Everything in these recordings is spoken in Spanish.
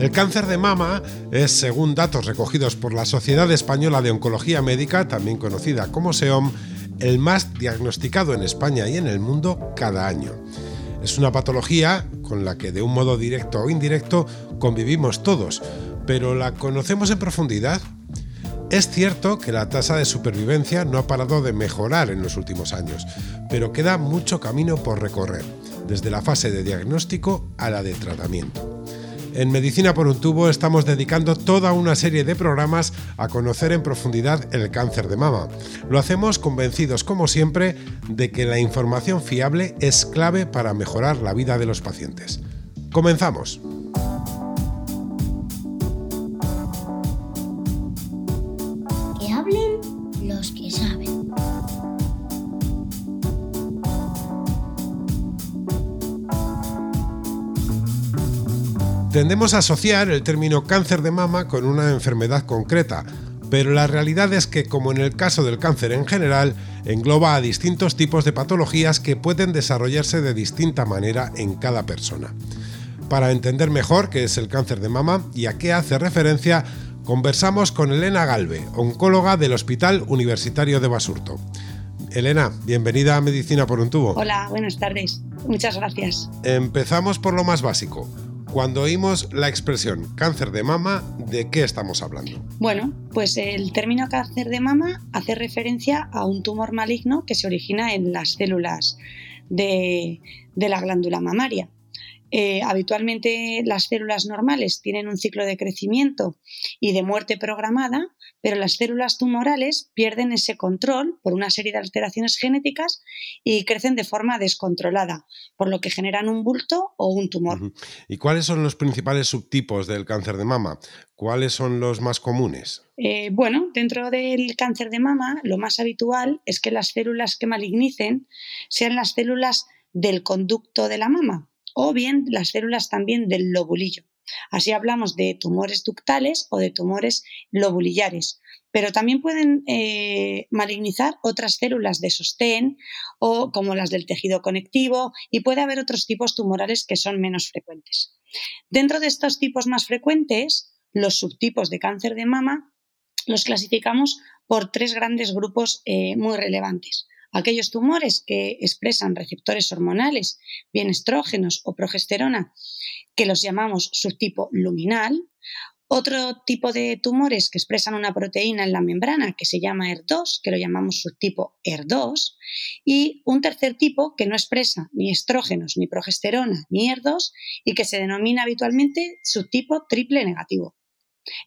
El cáncer de mama es, según datos recogidos por la Sociedad Española de Oncología Médica, también conocida como SEOM, el más diagnosticado en España y en el mundo cada año. Es una patología con la que de un modo directo o indirecto convivimos todos, pero ¿la conocemos en profundidad? Es cierto que la tasa de supervivencia no ha parado de mejorar en los últimos años, pero queda mucho camino por recorrer, desde la fase de diagnóstico a la de tratamiento. En Medicina por un tubo estamos dedicando toda una serie de programas a conocer en profundidad el cáncer de mama. Lo hacemos convencidos, como siempre, de que la información fiable es clave para mejorar la vida de los pacientes. Comenzamos. Tendemos a asociar el término cáncer de mama con una enfermedad concreta, pero la realidad es que, como en el caso del cáncer en general, engloba a distintos tipos de patologías que pueden desarrollarse de distinta manera en cada persona. Para entender mejor qué es el cáncer de mama y a qué hace referencia, conversamos con Elena Galve, oncóloga del Hospital Universitario de Basurto. Elena, bienvenida a Medicina por un tubo. Hola, buenas tardes. Muchas gracias. Empezamos por lo más básico. Cuando oímos la expresión cáncer de mama, ¿de qué estamos hablando? Bueno, pues el término cáncer de mama hace referencia a un tumor maligno que se origina en las células de, la glándula mamaria. Eh, habitualmente las células normales tienen un ciclo de crecimiento y de muerte programada, pero las células tumorales pierden ese control por una serie de alteraciones genéticas y crecen de forma descontrolada, por lo que generan un bulto o un tumor. ¿Y cuáles son los principales subtipos del cáncer de mama? ¿Cuáles son los más comunes? Eh, bueno, dentro del cáncer de mama, lo más habitual es que las células que malignicen sean las células del conducto de la mama, o bien las células también del lobulillo. Así hablamos de tumores ductales o de tumores lobulillares, pero también pueden eh, malignizar otras células de sostén o como las del tejido conectivo y puede haber otros tipos tumorales que son menos frecuentes. Dentro de estos tipos más frecuentes, los subtipos de cáncer de mama los clasificamos por tres grandes grupos eh, muy relevantes aquellos tumores que expresan receptores hormonales, bien estrógenos o progesterona, que los llamamos subtipo luminal, otro tipo de tumores que expresan una proteína en la membrana que se llama ER2, que lo llamamos subtipo ER2, y un tercer tipo que no expresa ni estrógenos, ni progesterona, ni ER2 y que se denomina habitualmente subtipo triple negativo.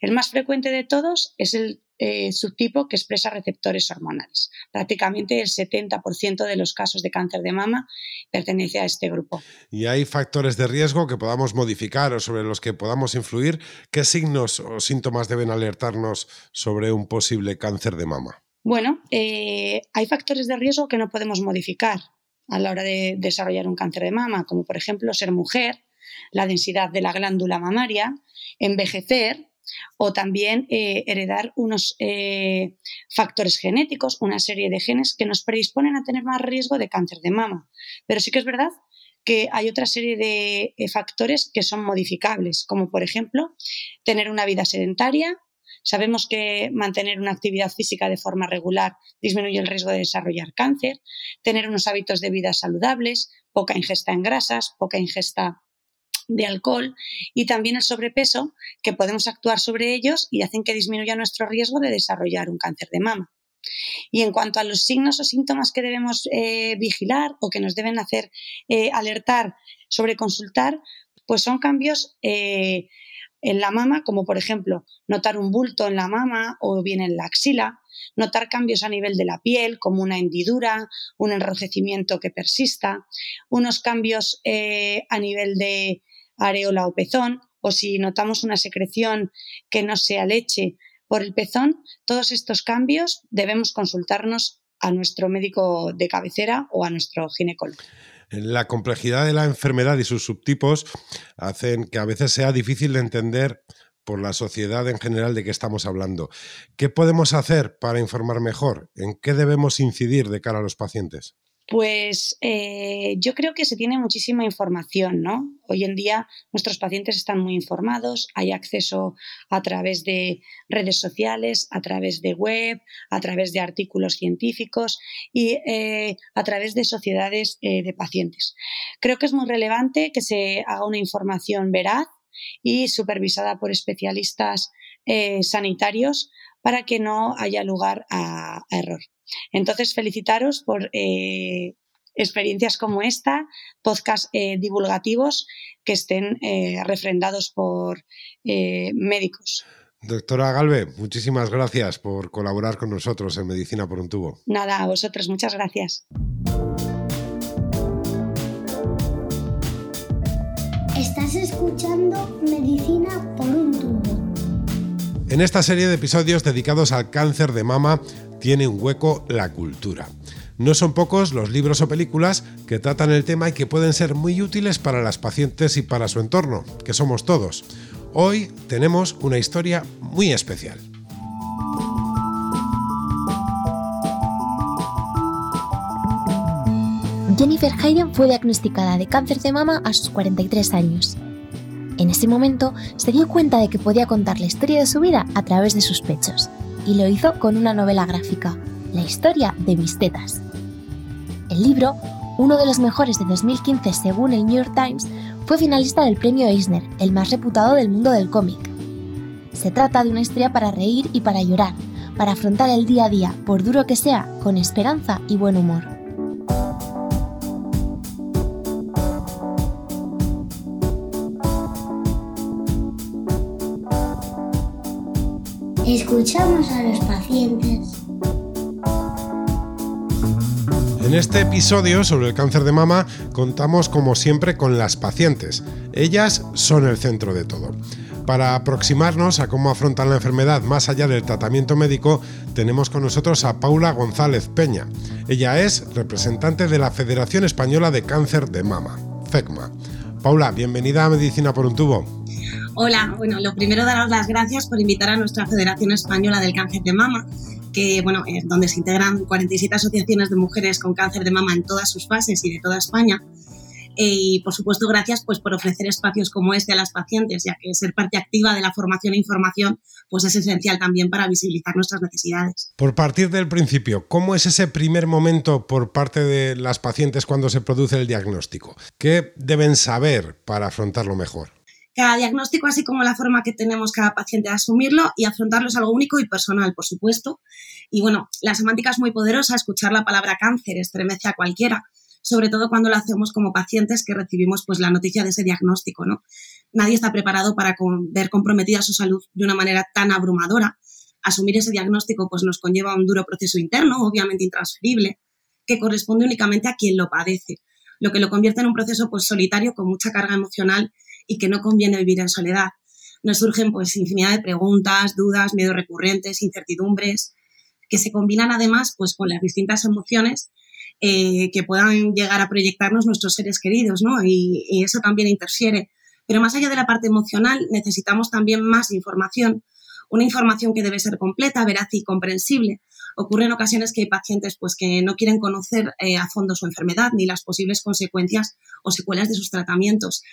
El más frecuente de todos es el eh, subtipo que expresa receptores hormonales. Prácticamente el 70% de los casos de cáncer de mama pertenece a este grupo. ¿Y hay factores de riesgo que podamos modificar o sobre los que podamos influir? ¿Qué signos o síntomas deben alertarnos sobre un posible cáncer de mama? Bueno, eh, hay factores de riesgo que no podemos modificar a la hora de desarrollar un cáncer de mama, como por ejemplo ser mujer, la densidad de la glándula mamaria, envejecer, o también eh, heredar unos eh, factores genéticos, una serie de genes que nos predisponen a tener más riesgo de cáncer de mama. Pero sí que es verdad que hay otra serie de eh, factores que son modificables, como por ejemplo tener una vida sedentaria. Sabemos que mantener una actividad física de forma regular disminuye el riesgo de desarrollar cáncer, tener unos hábitos de vida saludables, poca ingesta en grasas, poca ingesta de alcohol y también el sobrepeso, que podemos actuar sobre ellos y hacen que disminuya nuestro riesgo de desarrollar un cáncer de mama. Y en cuanto a los signos o síntomas que debemos eh, vigilar o que nos deben hacer eh, alertar sobre consultar, pues son cambios eh, en la mama, como por ejemplo notar un bulto en la mama o bien en la axila, notar cambios a nivel de la piel, como una hendidura, un enrojecimiento que persista, unos cambios eh, a nivel de areola o pezón, o si notamos una secreción que no sea leche por el pezón, todos estos cambios debemos consultarnos a nuestro médico de cabecera o a nuestro ginecólogo. La complejidad de la enfermedad y sus subtipos hacen que a veces sea difícil de entender por la sociedad en general de qué estamos hablando. ¿Qué podemos hacer para informar mejor? ¿En qué debemos incidir de cara a los pacientes? Pues eh, yo creo que se tiene muchísima información, ¿no? Hoy en día nuestros pacientes están muy informados, hay acceso a través de redes sociales, a través de web, a través de artículos científicos y eh, a través de sociedades eh, de pacientes. Creo que es muy relevante que se haga una información veraz y supervisada por especialistas sanitarios para que no haya lugar a error. Entonces, felicitaros por eh, experiencias como esta, podcasts eh, divulgativos que estén eh, refrendados por médicos. Doctora Galve, muchísimas gracias por colaborar con nosotros en Medicina por un tubo. Nada, a vosotros, muchas gracias. Estás escuchando Medicina por un tubo. En esta serie de episodios dedicados al cáncer de mama tiene un hueco la cultura. No son pocos los libros o películas que tratan el tema y que pueden ser muy útiles para las pacientes y para su entorno, que somos todos. Hoy tenemos una historia muy especial. Jennifer Hayden fue diagnosticada de cáncer de mama a sus 43 años. En ese momento se dio cuenta de que podía contar la historia de su vida a través de sus pechos y lo hizo con una novela gráfica, La historia de mis tetas. El libro, uno de los mejores de 2015 según el New York Times, fue finalista del premio Eisner, el más reputado del mundo del cómic. Se trata de una historia para reír y para llorar, para afrontar el día a día, por duro que sea, con esperanza y buen humor. Escuchamos a los pacientes. En este episodio sobre el cáncer de mama contamos como siempre con las pacientes. Ellas son el centro de todo. Para aproximarnos a cómo afrontan la enfermedad más allá del tratamiento médico, tenemos con nosotros a Paula González Peña. Ella es representante de la Federación Española de Cáncer de Mama, FECMA. Paula, bienvenida a Medicina por un tubo. Hola, bueno, lo primero daros las gracias por invitar a nuestra Federación Española del Cáncer de Mama, que bueno, es donde se integran 47 asociaciones de mujeres con cáncer de mama en todas sus fases y de toda España. Eh, y por supuesto, gracias pues, por ofrecer espacios como este a las pacientes, ya que ser parte activa de la formación e información pues, es esencial también para visibilizar nuestras necesidades. Por partir del principio, ¿cómo es ese primer momento por parte de las pacientes cuando se produce el diagnóstico? ¿Qué deben saber para afrontarlo mejor? Cada diagnóstico, así como la forma que tenemos cada paciente de asumirlo y afrontarlo es algo único y personal, por supuesto. Y bueno, la semántica es muy poderosa, escuchar la palabra cáncer estremece a cualquiera, sobre todo cuando lo hacemos como pacientes que recibimos pues la noticia de ese diagnóstico, ¿no? Nadie está preparado para ver comprometida su salud de una manera tan abrumadora. Asumir ese diagnóstico pues nos conlleva un duro proceso interno, obviamente intransferible, que corresponde únicamente a quien lo padece, lo que lo convierte en un proceso pues solitario con mucha carga emocional y que no conviene vivir en soledad. Nos surgen pues infinidad de preguntas, dudas, miedos recurrentes, incertidumbres, que se combinan además pues con las distintas emociones eh, que puedan llegar a proyectarnos nuestros seres queridos, ¿no? Y, y eso también interfiere. Pero más allá de la parte emocional, necesitamos también más información, una información que debe ser completa, veraz y comprensible. Ocurre en ocasiones que hay pacientes pues, que no quieren conocer eh, a fondo su enfermedad ni las posibles consecuencias o secuelas de sus tratamientos.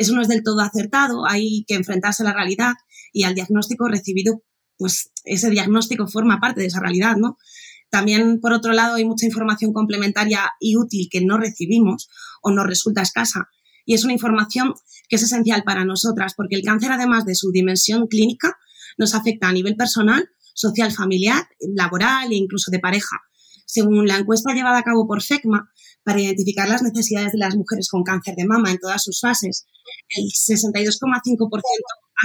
Eso no es del todo acertado, hay que enfrentarse a la realidad y al diagnóstico recibido, pues ese diagnóstico forma parte de esa realidad, ¿no? También, por otro lado, hay mucha información complementaria y útil que no recibimos o nos resulta escasa. Y es una información que es esencial para nosotras, porque el cáncer, además de su dimensión clínica, nos afecta a nivel personal, social, familiar, laboral e incluso de pareja. Según la encuesta llevada a cabo por FECMA, para identificar las necesidades de las mujeres con cáncer de mama en todas sus fases. El 62,5%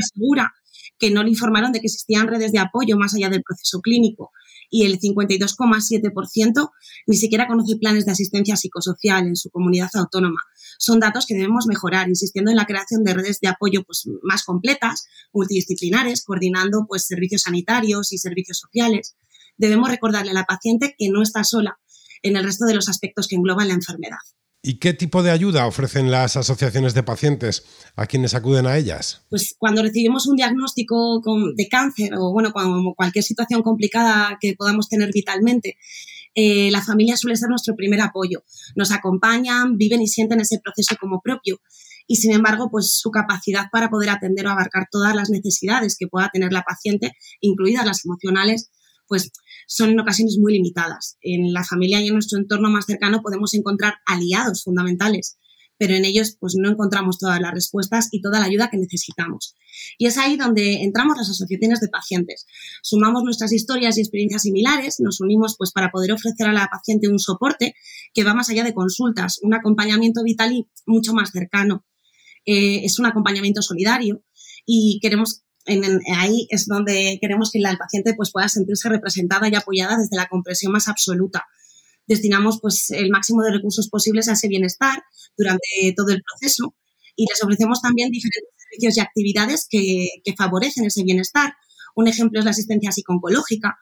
asegura que no le informaron de que existían redes de apoyo más allá del proceso clínico y el 52,7% ni siquiera conoce planes de asistencia psicosocial en su comunidad autónoma. Son datos que debemos mejorar, insistiendo en la creación de redes de apoyo pues, más completas, multidisciplinares, coordinando pues, servicios sanitarios y servicios sociales. Debemos recordarle a la paciente que no está sola en el resto de los aspectos que engloban la enfermedad. ¿Y qué tipo de ayuda ofrecen las asociaciones de pacientes a quienes acuden a ellas? Pues cuando recibimos un diagnóstico de cáncer o bueno, cualquier situación complicada que podamos tener vitalmente, eh, la familia suele ser nuestro primer apoyo. Nos acompañan, viven y sienten ese proceso como propio. Y sin embargo, pues su capacidad para poder atender o abarcar todas las necesidades que pueda tener la paciente, incluidas las emocionales, pues son en ocasiones muy limitadas. En la familia y en nuestro entorno más cercano podemos encontrar aliados fundamentales, pero en ellos pues no encontramos todas las respuestas y toda la ayuda que necesitamos. Y es ahí donde entramos las asociaciones de pacientes. Sumamos nuestras historias y experiencias similares, nos unimos pues para poder ofrecer a la paciente un soporte que va más allá de consultas, un acompañamiento vital y mucho más cercano. Eh, es un acompañamiento solidario y queremos ahí es donde queremos que la paciente pues, pueda sentirse representada y apoyada desde la comprensión más absoluta. Destinamos pues, el máximo de recursos posibles a ese bienestar durante todo el proceso y les ofrecemos también diferentes servicios y actividades que, favorecen ese bienestar. Un ejemplo es la asistencia psicológica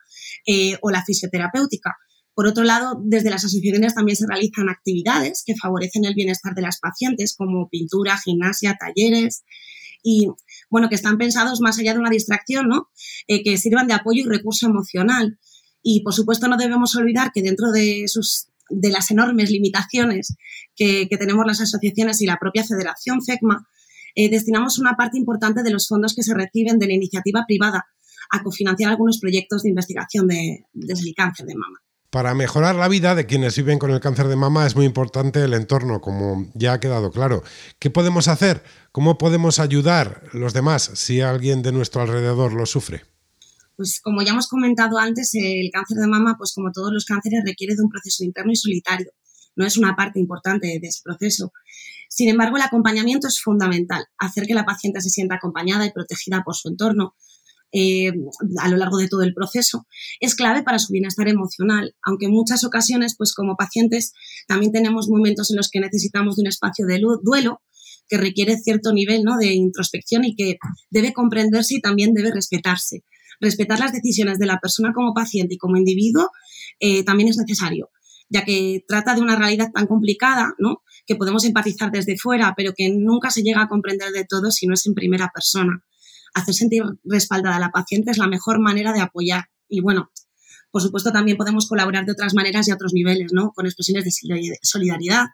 eh, o la fisioterapéutica. Por otro lado, desde las asociaciones también se realizan actividades que favorecen el bienestar de las pacientes, como pintura, gimnasia, talleres, y bueno, que están pensados más allá de una distracción, ¿no? Eh, que sirvan de apoyo y recurso emocional. Y por supuesto no debemos olvidar que dentro de sus de las enormes limitaciones que, tenemos las asociaciones y la propia federación FECMA, eh, destinamos una parte importante de los fondos que se reciben de la iniciativa privada a cofinanciar algunos proyectos de investigación de, del cáncer de mama. Para mejorar la vida de quienes viven con el cáncer de mama es muy importante el entorno, como ya ha quedado claro. ¿Qué podemos hacer? ¿Cómo podemos ayudar los demás si alguien de nuestro alrededor lo sufre? Pues como ya hemos comentado antes, el cáncer de mama, pues como todos los cánceres, requiere de un proceso interno y solitario. No es una parte importante de ese proceso. Sin embargo, el acompañamiento es fundamental. Hacer que la paciente se sienta acompañada y protegida por su entorno, eh, a lo largo de todo el proceso, es clave para su bienestar emocional, aunque en muchas ocasiones, pues como pacientes, también tenemos momentos en los que necesitamos de un espacio de duelo que requiere cierto nivel ¿no? de introspección y que debe comprenderse y también debe respetarse. Respetar las decisiones de la persona como paciente y como individuo eh, también es necesario, ya que trata de una realidad tan complicada, ¿no? que podemos empatizar desde fuera, pero que nunca se llega a comprender de todo si no es en primera persona hacer sentir respaldada a la paciente es la mejor manera de apoyar. Y bueno, por supuesto también podemos colaborar de otras maneras y a otros niveles, ¿no? Con expresiones de solidaridad,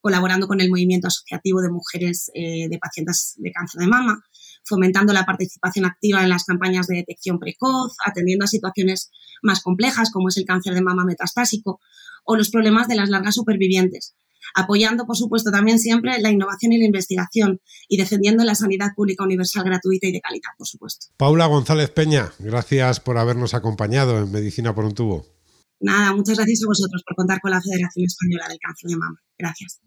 colaborando con el movimiento asociativo de mujeres eh, de pacientes de cáncer de mama, fomentando la participación activa en las campañas de detección precoz, atendiendo a situaciones más complejas como es el cáncer de mama metastásico o los problemas de las largas supervivientes, apoyando, por supuesto, también siempre la innovación y la investigación y defendiendo la sanidad pública universal, gratuita y de calidad, por supuesto. Paula González Peña, gracias por habernos acompañado en Medicina por un tubo. Nada, muchas gracias a vosotros por contar con la Federación Española del Cáncer de Mama. Gracias.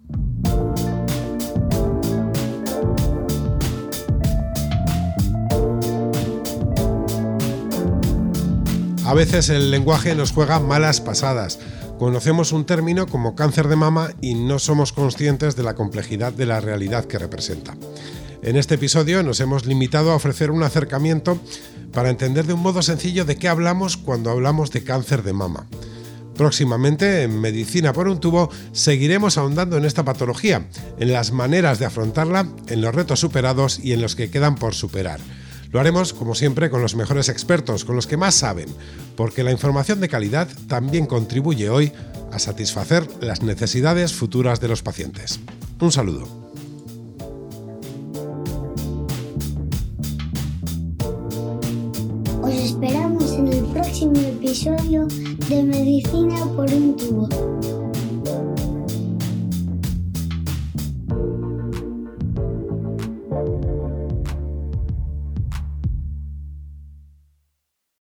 A veces el lenguaje nos juega malas pasadas. Conocemos un término como cáncer de mama y no somos conscientes de la complejidad de la realidad que representa. En este episodio nos hemos limitado a ofrecer un acercamiento para entender de un modo sencillo de qué hablamos cuando hablamos de cáncer de mama. Próximamente, en Medicina por un tubo, seguiremos ahondando en esta patología, en las maneras de afrontarla, en los retos superados y en los que quedan por superar. Lo haremos, como siempre, con los mejores expertos, con los que más saben, porque la información de calidad también contribuye hoy a satisfacer las necesidades futuras de los pacientes. Un saludo. Os esperamos en el próximo episodio de Medicina por un tubo.